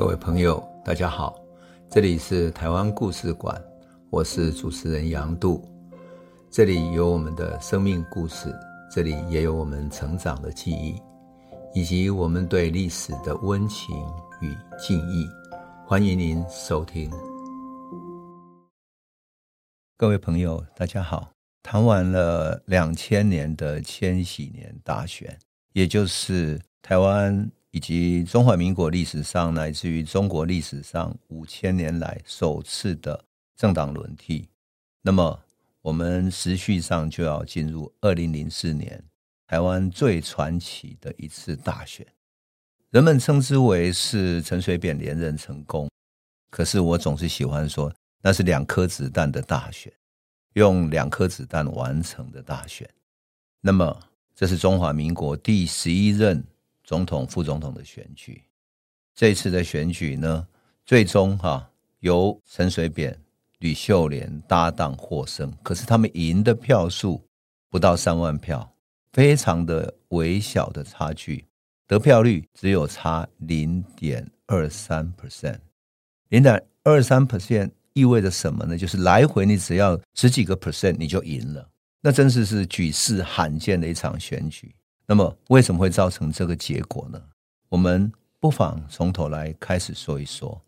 各位朋友，大家好，这里是台湾故事馆，我是主持人杨度，这里有我们的生命故事，这里也有我们成长的记忆，以及我们对历史的温情与敬意。欢迎您收听。各位朋友，大家好。谈完了两千年的千禧年大选，也就是台湾。以及中华民国历史上，乃至于中国历史上五千年来首次的政党轮替，那么我们时序上就要进入二零零四年台湾最传奇的一次大选，人们称之为是陈水扁连任成功，可是我总是喜欢说那是两颗子弹的大选，用两颗子弹完成的大选。那么这是中华民国第十一任。总统、副总统的选举，这次的选举呢，最终哈由陈水扁、吕秀莲搭档获胜。可是他们赢的票数不到三万票，非常的微小的差距，得票率只有差零点二三 percent。零点二三 percent 意味着什么呢？就是来回你只要十几个 percent 你就赢了，那真是是举世罕见的一场选举。那么为什么会造成这个结果呢？我们不妨从头来开始说一说。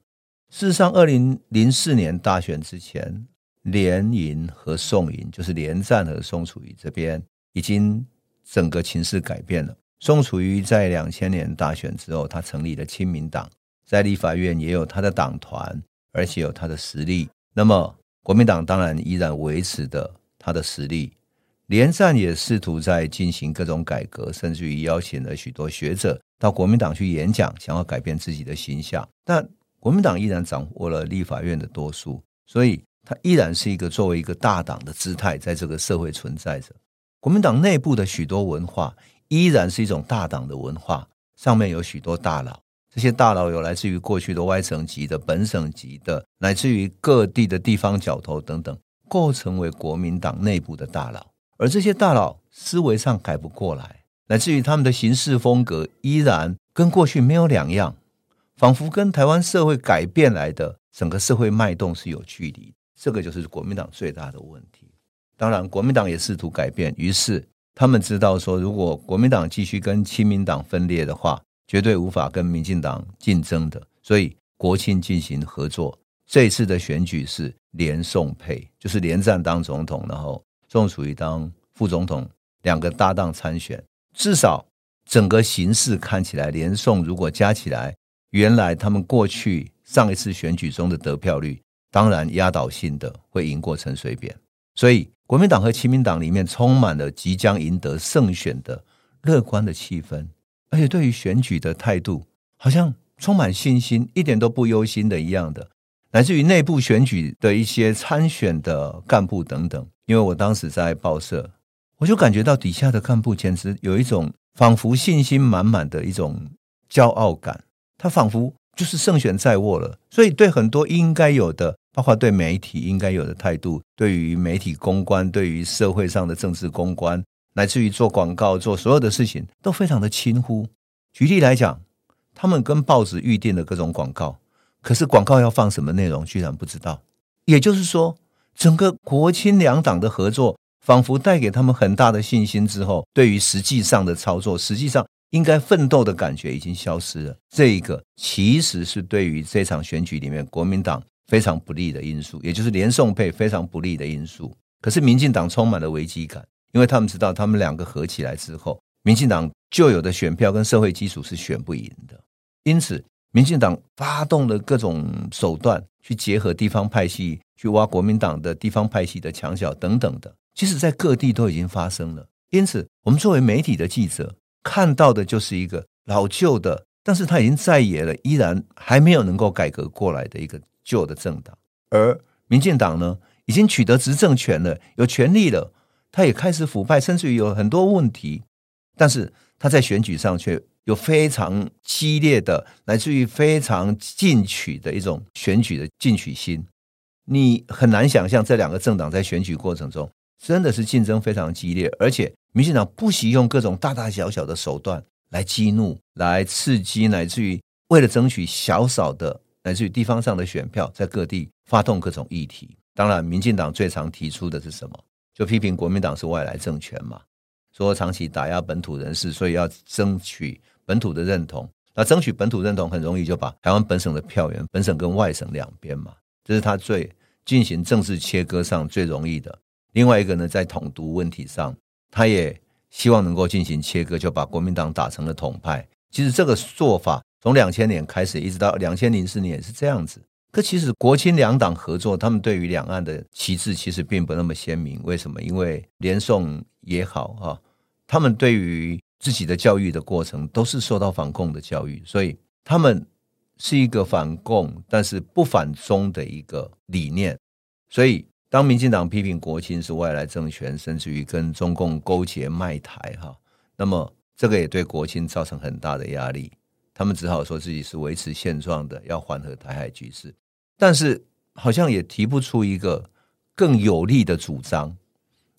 事实上，二零零四年大选之前，连营和宋营，就是连战和宋楚瑜这边，已经整个情势改变了。宋楚瑜在两千年大选之后，他成立了亲民党，在立法院也有他的党团，而且有他的实力。那么国民党当然依然维持的他的实力。连战也试图在进行各种改革，甚至于邀请了许多学者到国民党去演讲，想要改变自己的形象。但国民党依然掌握了立法院的多数，所以它依然是一个作为一个大党的姿态，在这个社会存在着。国民党内部的许多文化依然是一种大党的文化，上面有许多大佬，这些大佬有来自于过去的外省籍的、本省籍的，乃至于各地的地方角头等等，构成为国民党内部的大佬。而这些大佬思维上改不过来，乃至于他们的行事风格依然跟过去没有两样，仿佛跟台湾社会改变来的整个社会脉动是有距离。这个就是国民党最大的问题。当然，国民党也试图改变，于是他们知道说，如果国民党继续跟亲民党分裂的话，绝对无法跟民进党竞争的。所以国庆进行合作。这一次的选举是连宋配，就是连战当总统，然后。宋楚瑜当副总统，两个搭档参选，至少整个形势看起来，连宋如果加起来，原来他们过去上一次选举中的得票率，当然压倒性的会赢过陈水扁。所以国民党和亲民党里面充满了即将赢得胜选的乐观的气氛，而且对于选举的态度，好像充满信心，一点都不忧心的一样的。乃至于内部选举的一些参选的干部等等，因为我当时在报社，我就感觉到底下的干部简直有一种仿佛信心满满的一种骄傲感，他仿佛就是胜选在握了。所以对很多应该有的，包括对媒体应该有的态度，对于媒体公关，对于社会上的政治公关，乃至于做广告、做所有的事情，都非常的轻忽。举例来讲，他们跟报纸预定的各种广告。可是广告要放什么内容，居然不知道。也就是说，整个国亲两党的合作，仿佛带给他们很大的信心。之后，对于实际上的操作，实际上应该奋斗的感觉已经消失了。这一个其实是对于这场选举里面国民党非常不利的因素，也就是连宋配非常不利的因素。可是民进党充满了危机感，因为他们知道，他们两个合起来之后，民进党旧有的选票跟社会基础是选不赢的，因此。民进党发动了各种手段，去结合地方派系，去挖国民党的地方派系的墙角等等的，其实，在各地都已经发生了。因此，我们作为媒体的记者，看到的就是一个老旧的，但是他已经在野了，依然还没有能够改革过来的一个旧的政党。而民进党呢，已经取得执政权了，有权力了，他也开始腐败，甚至于有很多问题，但是他在选举上却。有非常激烈的，来自于非常进取的一种选举的进取心，你很难想象这两个政党在选举过程中真的是竞争非常激烈，而且民进党不惜用各种大大小小的手段来激怒、来刺激，乃至于为了争取小小的乃至于地方上的选票，在各地发动各种议题。当然，民进党最常提出的是什么？就批评国民党是外来政权嘛，说长期打压本土人士，所以要争取本土的认同。那争取本土认同很容易就把台湾本省的票源，本省跟外省两边嘛，这是他最进行政治切割上最容易的。另外一个呢，在统独问题上，他也希望能够进行切割，就把国民党打成了统派。其实这个做法从两千年开始，一直到两千零四年是这样子。可其实国亲两党合作，他们对于两岸的旗帜其实并不那么鲜明。为什么？因为连宋也好哈，他们对于自己的教育的过程都是受到反共的教育，所以他们是一个反共但是不反中的一个理念。所以当民进党批评国亲是外来政权，甚至于跟中共勾结卖台哈，那么这个也对国亲造成很大的压力。他们只好说自己是维持现状的，要缓和台海局势。但是好像也提不出一个更有力的主张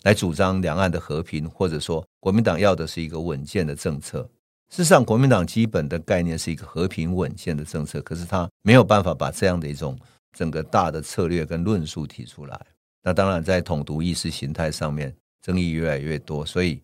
来主张两岸的和平，或者说国民党要的是一个稳健的政策。事实上，国民党基本的概念是一个和平稳健的政策，可是他没有办法把这样的一种整个大的策略跟论述提出来。那当然，在统独意识形态上面争议越来越多，所以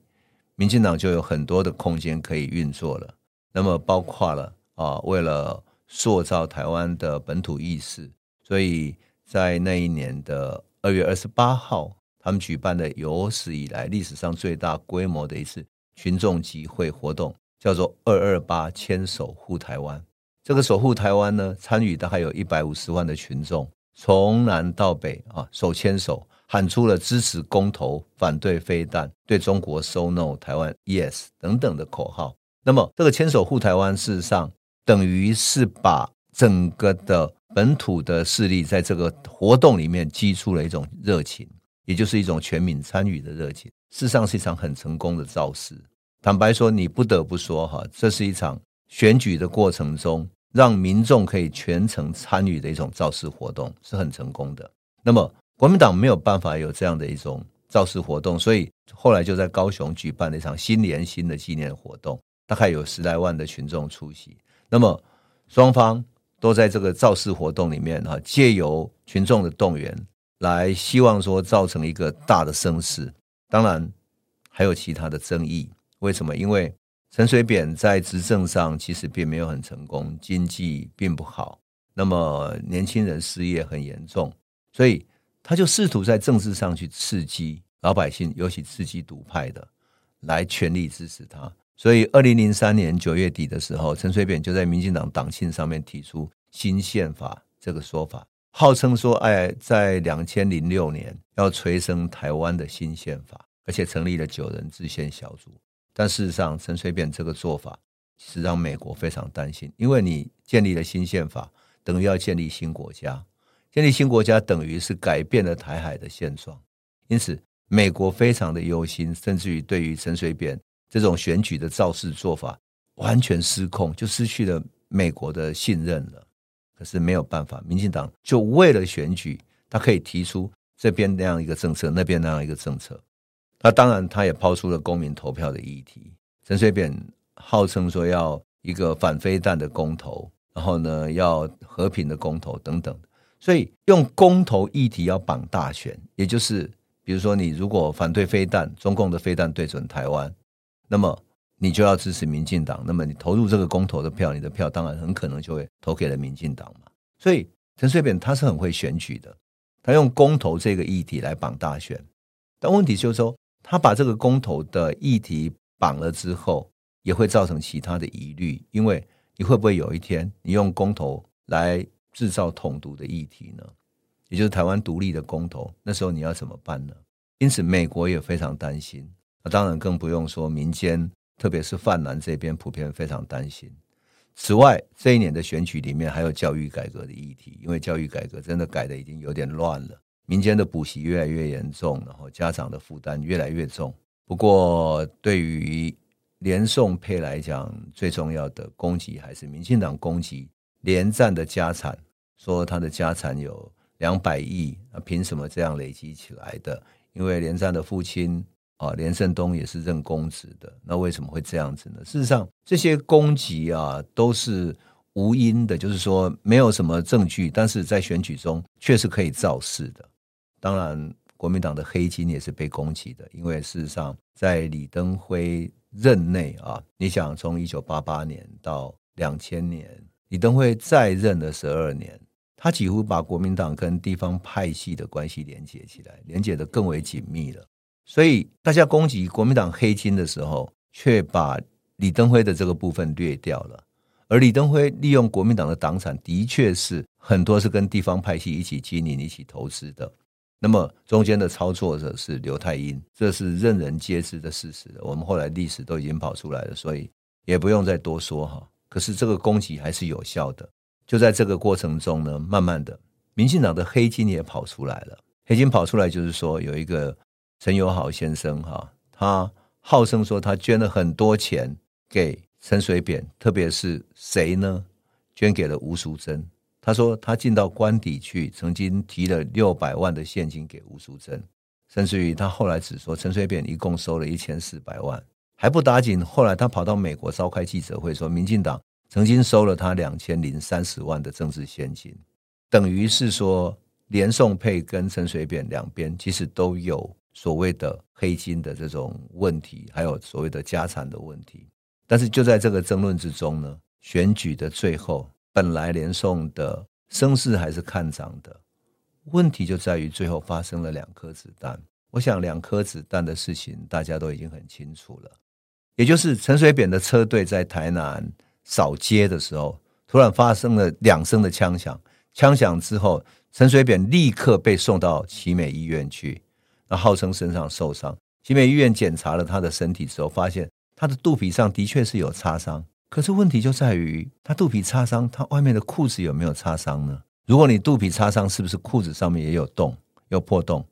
民进党就有很多的空间可以运作了。那么包括了啊，为了塑造台湾的本土意识。所以在那一年的二月二十八号，他们举办的有史以来历史上最大规模的一次群众集会活动，叫做“二二八牵手护台湾”。这个守护台湾呢，参与的还有一百五十万的群众，从南到北啊，手牵手喊出了支持公投、反对飞弹、对中国 “say no”、台湾 “yes” 等等的口号。那么，这个牵手护台湾，事实上等于是把整个的。本土的势力在这个活动里面激出了一种热情，也就是一种全民参与的热情。事实上是一场很成功的造势。坦白说，你不得不说哈，这是一场选举的过程中让民众可以全程参与的一种造势活动，是很成功的。那么国民党没有办法有这样的一种造势活动，所以后来就在高雄举办了一场新年新的纪念活动，大概有十来万的群众出席。那么双方。都在这个造势活动里面哈，借由群众的动员来希望说造成一个大的声势。当然还有其他的争议，为什么？因为陈水扁在执政上其实并没有很成功，经济并不好，那么年轻人失业很严重，所以他就试图在政治上去刺激老百姓，尤其刺激独派的来全力支持他。所以，二零零三年九月底的时候，陈水扁就在民进党党庆上面提出新宪法这个说法，号称说，哎，在两千零六年要催生台湾的新宪法，而且成立了九人制宪小组。但事实上，陈水扁这个做法是让美国非常担心，因为你建立了新宪法，等于要建立新国家，建立新国家等于是改变了台海的现状，因此美国非常的忧心，甚至于对于陈水扁。这种选举的造势做法完全失控，就失去了美国的信任了。可是没有办法，民进党就为了选举，他可以提出这边那样一个政策，那边那样一个政策。那当然，他也抛出了公民投票的议题。陈水扁号称说要一个反飞弹的公投，然后呢要和平的公投等等。所以用公投议题要绑大选，也就是比如说你如果反对飞弹，中共的飞弹对准台湾。那么你就要支持民进党，那么你投入这个公投的票，你的票当然很可能就会投给了民进党嘛。所以陈水扁他是很会选举的，他用公投这个议题来绑大选。但问题就是说，他把这个公投的议题绑了之后，也会造成其他的疑虑，因为你会不会有一天你用公投来制造统独的议题呢？也就是台湾独立的公投，那时候你要怎么办呢？因此，美国也非常担心。那当然更不用说民间，特别是泛蓝这边普遍非常担心。此外，这一年的选举里面还有教育改革的议题，因为教育改革真的改的已经有点乱了，民间的补习越来越严重，然后家长的负担越来越重。不过，对于连宋配来讲，最重要的攻击还是民进党攻击连战的家产，说他的家产有两百亿，那凭什么这样累积起来的？因为连战的父亲。啊，连胜东也是任公职的，那为什么会这样子呢？事实上，这些攻击啊，都是无因的，就是说没有什么证据，但是在选举中确实可以造势的。当然，国民党的黑金也是被攻击的，因为事实上在李登辉任内啊，你想从一九八八年到两千年，李登辉在任的十二年，他几乎把国民党跟地方派系的关系连接起来，连接得更为紧密了。所以大家攻击国民党黑金的时候，却把李登辉的这个部分略掉了。而李登辉利用国民党的党产，的确是很多是跟地方派系一起经营、一起投资的。那么中间的操作者是刘太英，这是任人皆知的事实。我们后来历史都已经跑出来了，所以也不用再多说哈。可是这个攻击还是有效的。就在这个过程中呢，慢慢的，民进党的黑金也跑出来了。黑金跑出来就是说，有一个陈友好先生哈，他号称说他捐了很多钱给。陈水扁，特别是谁呢？捐给了吴淑珍。他说他进到官邸去，曾经提了六百万的现金给吴淑珍，甚至于他后来只说陈水扁一共收了一千四百万，还不打紧。后来他跑到美国召开记者会，说民进党曾经收了他两千零三十万的政治现金，等于是说连宋配跟陈水扁两边其实都有所谓的黑金的这种问题，还有所谓的家产的问题。但是就在这个争论之中呢，选举的最后，本来连送的声势还是看涨的，问题就在于最后发生了两颗子弹。我想两颗子弹的事情大家都已经很清楚了，也就是陈水扁的车队在台南扫街的时候，突然发生了两声的枪响，枪响之后，陈水扁立刻被送到奇美医院去，那号称身上受伤，奇美医院检查了他的身体之后，发现。他的肚皮上的确是有擦伤，可是问题就在于他肚皮擦伤，他外面的裤子有没有擦伤呢？如果你肚皮擦伤，是不是裤子上面也有洞、有破洞？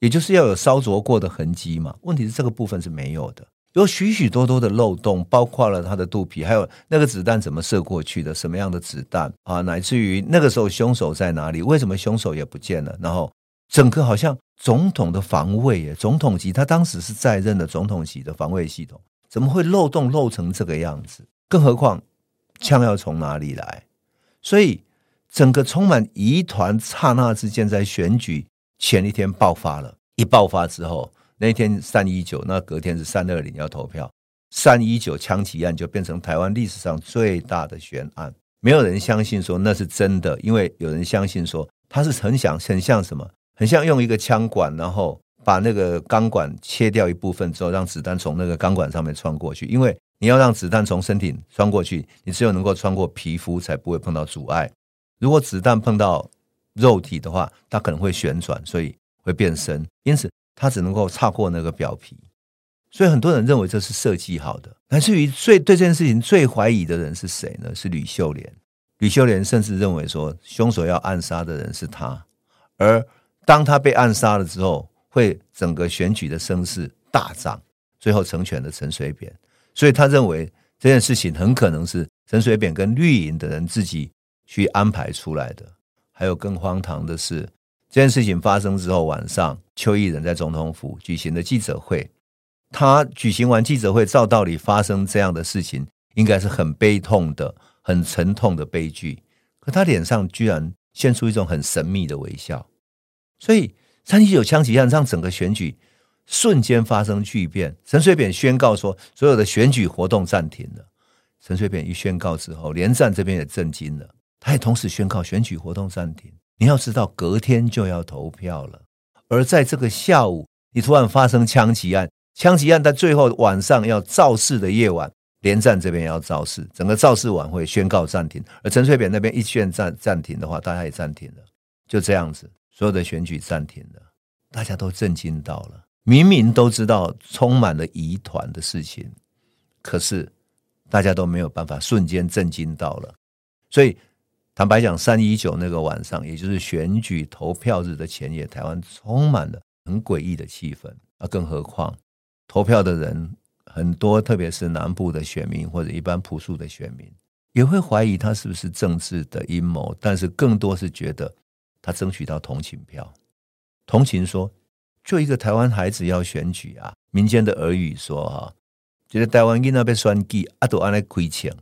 也就是要有烧灼过的痕迹嘛？问题是这个部分是没有的，有许许多多的漏洞，包括了他的肚皮，还有那个子弹怎么射过去的，什么样的子弹啊？乃至于那个时候凶手在哪里？为什么凶手也不见了？然后整个好像总统的防卫耶，总统级，他当时是在任的总统级的防卫系统。怎么会漏洞漏成这个样子？更何况枪要从哪里来？所以整个充满疑团，刹那之间在选举前一天爆发了。一爆发之后，那天三一九，那隔天是三二零要投票。三一九枪击案就变成台湾历史上最大的悬案。没有人相信说那是真的，因为有人相信说他是很想很像什么，很像用一个枪管，然后。把那个钢管切掉一部分之后，让子弹从那个钢管上面穿过去。因为你要让子弹从身体穿过去，你只有能够穿过皮肤，才不会碰到阻碍。如果子弹碰到肉体的话，它可能会旋转，所以会变深。因此，它只能够擦过那个表皮。所以很多人认为这是设计好的。乃至于最对这件事情最怀疑的人是谁呢？是吕秀莲。吕秀莲甚至认为说，凶手要暗杀的人是他。而当他被暗杀了之后，会整个选举的声势大涨，最后成全了陈水扁，所以他认为这件事情很可能是陈水扁跟绿营的人自己去安排出来的。还有更荒唐的是，这件事情发生之后晚上，邱义仁在总统府举行的记者会。他举行完记者会，照道理发生这样的事情，应该是很悲痛的、很沉痛的悲剧。可他脸上居然现出一种很神秘的微笑，所以。三七九枪击案让整个选举瞬间发生巨变。陈水扁宣告说，所有的选举活动暂停了。陈水扁一宣告之后，连战这边也震惊了，他也同时宣告选举活动暂停。你要知道，隔天就要投票了，而在这个下午，你突然发生枪击案，枪击案在最后晚上要造势的夜晚，连战这边要造势，整个造势晚会宣告暂停。而陈水扁那边一宣暂暂停的话，大家也暂停了，就这样子。所有的选举暂停了，大家都震惊到了。明明都知道充满了疑团的事情，可是大家都没有办法瞬间震惊到了。所以坦白讲，三一九那个晚上，也就是选举投票日的前夜，台湾充满了很诡异的气氛啊！更何况投票的人很多，特别是南部的选民或者一般朴素的选民，也会怀疑他是不是政治的阴谋，但是更多是觉得。他争取到同情票，同情说，就一个台湾孩子要选举啊，民间的耳语说哈，觉得台湾囡仔被选举啊，都安来亏钱，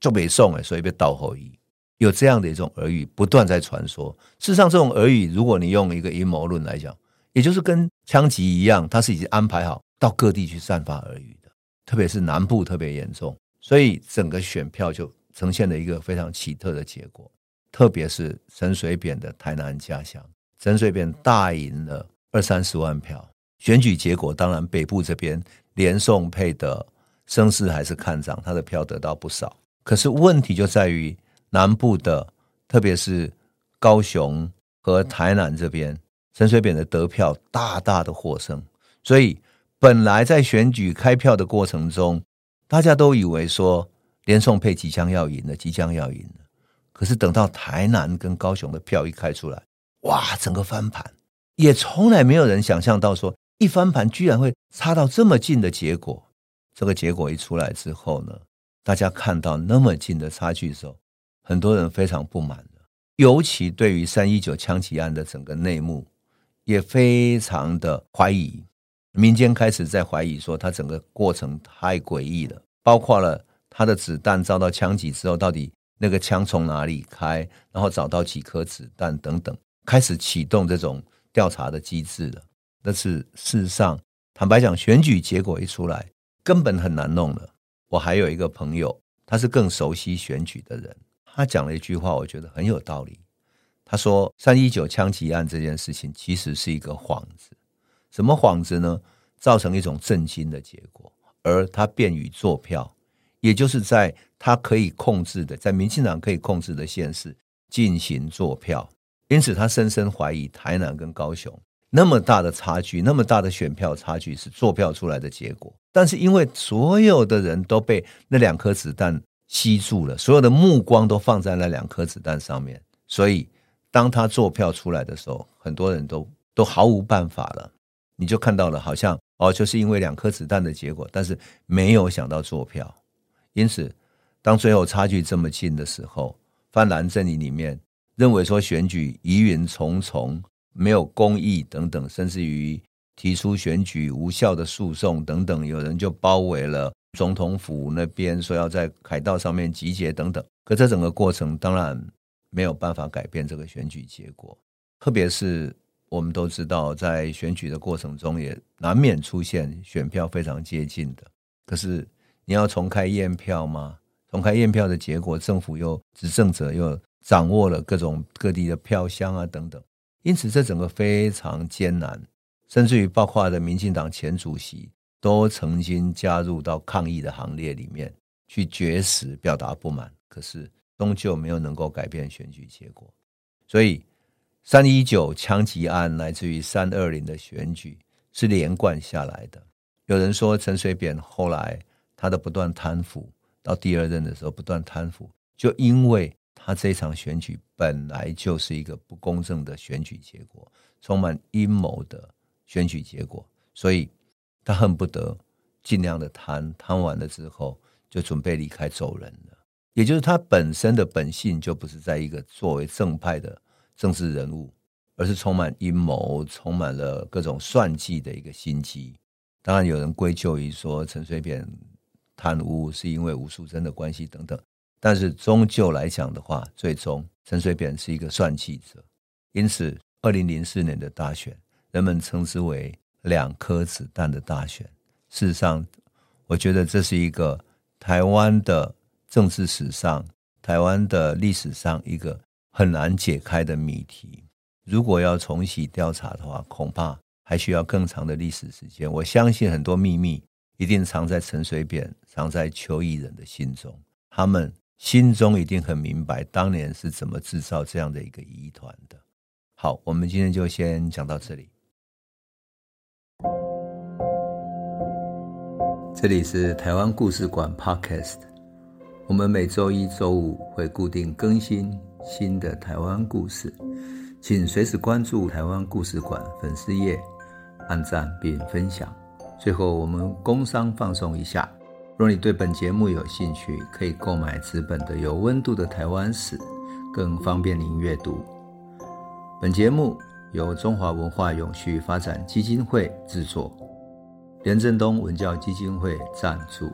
就没送哎，所以被倒后裔。有这样的一种耳语不断在传说。事实上，这种耳语，如果你用一个阴谋论来讲，也就是跟枪击一样，它是已经安排好到各地去散发耳语的，特别是南部特别严重，所以整个选票就呈现了一个非常奇特的结果。特别是陈水扁的台南家乡，陈水扁大赢了二三十万票。选举结果当然北部这边连宋配的声势还是看涨，他的票得到不少。可是问题就在于。南部的，特别是高雄和台南这边，陈水扁的得票大大的获胜，所以本来在选举开票的过程中，大家都以为说连宋配即将要赢了，即将要赢了。可是等到台南跟高雄的票一开出来，哇，整个翻盘，也从来没有人想象到说一翻盘居然会差到这么近的结果。这个结果一出来之后呢，大家看到那么近的差距的时候。很多人非常不满的，尤其对于三一九枪击案的整个内幕，也非常的怀疑。民间开始在怀疑说，他整个过程太诡异了，包括了他的子弹遭到枪击之后，到底那个枪从哪里开，然后找到几颗子弹等等，开始启动这种调查的机制了。但是事实上，坦白讲，选举结果一出来，根本很难弄了。我还有一个朋友，他是更熟悉选举的人。他讲了一句话，我觉得很有道理。他说：“三一九枪击案这件事情其实是一个幌子，什么幌子呢？造成一种震惊的结果，而他便于做票，也就是在他可以控制的，在民进党可以控制的县市进行做票。因此，他深深怀疑台南跟高雄那么大的差距，那么大的选票差距是做票出来的结果。但是，因为所有的人都被那两颗子弹。”吸住了，所有的目光都放在那两颗子弹上面，所以当他做票出来的时候，很多人都都毫无办法了。你就看到了，好像哦，就是因为两颗子弹的结果，但是没有想到做票。因此，当最后差距这么近的时候，泛蓝阵营里面认为说选举疑云重重，没有公义等等，甚至于提出选举无效的诉讼等等，有人就包围了。总统府那边说要在凯道上面集结等等，可这整个过程当然没有办法改变这个选举结果。特别是我们都知道，在选举的过程中也难免出现选票非常接近的。可是你要重开验票吗？重开验票的结果，政府又执政者又掌握了各种各地的票箱啊等等，因此这整个非常艰难，甚至于包括的民进党前主席。都曾经加入到抗议的行列里面去绝食表达不满，可是终究没有能够改变选举结果。所以三一九枪击案来自于三二零的选举是连贯下来的。有人说陈水扁后来他的不断贪腐，到第二任的时候不断贪腐，就因为他这场选举本来就是一个不公正的选举结果，充满阴谋的选举结果，所以。他恨不得尽量的贪，贪完了之后就准备离开走人了。也就是他本身的本性就不是在一个作为正派的政治人物，而是充满阴谋、充满了各种算计的一个心机。当然，有人归咎于说陈水扁贪污是因为吴淑珍的关系等等，但是终究来讲的话，最终陈水扁是一个算计者。因此，二零零四年的大选，人们称之为。两颗子弹的大选，事实上，我觉得这是一个台湾的政治史上、台湾的历史上一个很难解开的谜题。如果要重启调查的话，恐怕还需要更长的历史时间。我相信很多秘密一定藏在陈水扁、藏在邱义仁的心中，他们心中一定很明白当年是怎么制造这样的一个疑团的。好，我们今天就先讲到这里。这里是台湾故事馆 Podcast，我们每周一、周五会固定更新新的台湾故事，请随时关注台湾故事馆粉丝页，按赞并分享。最后，我们工商放松一下：若你对本节目有兴趣，可以购买纸本的《有温度的台湾史》，更方便您阅读。本节目由中华文化永续发展基金会制作。连振东文教基金会赞助。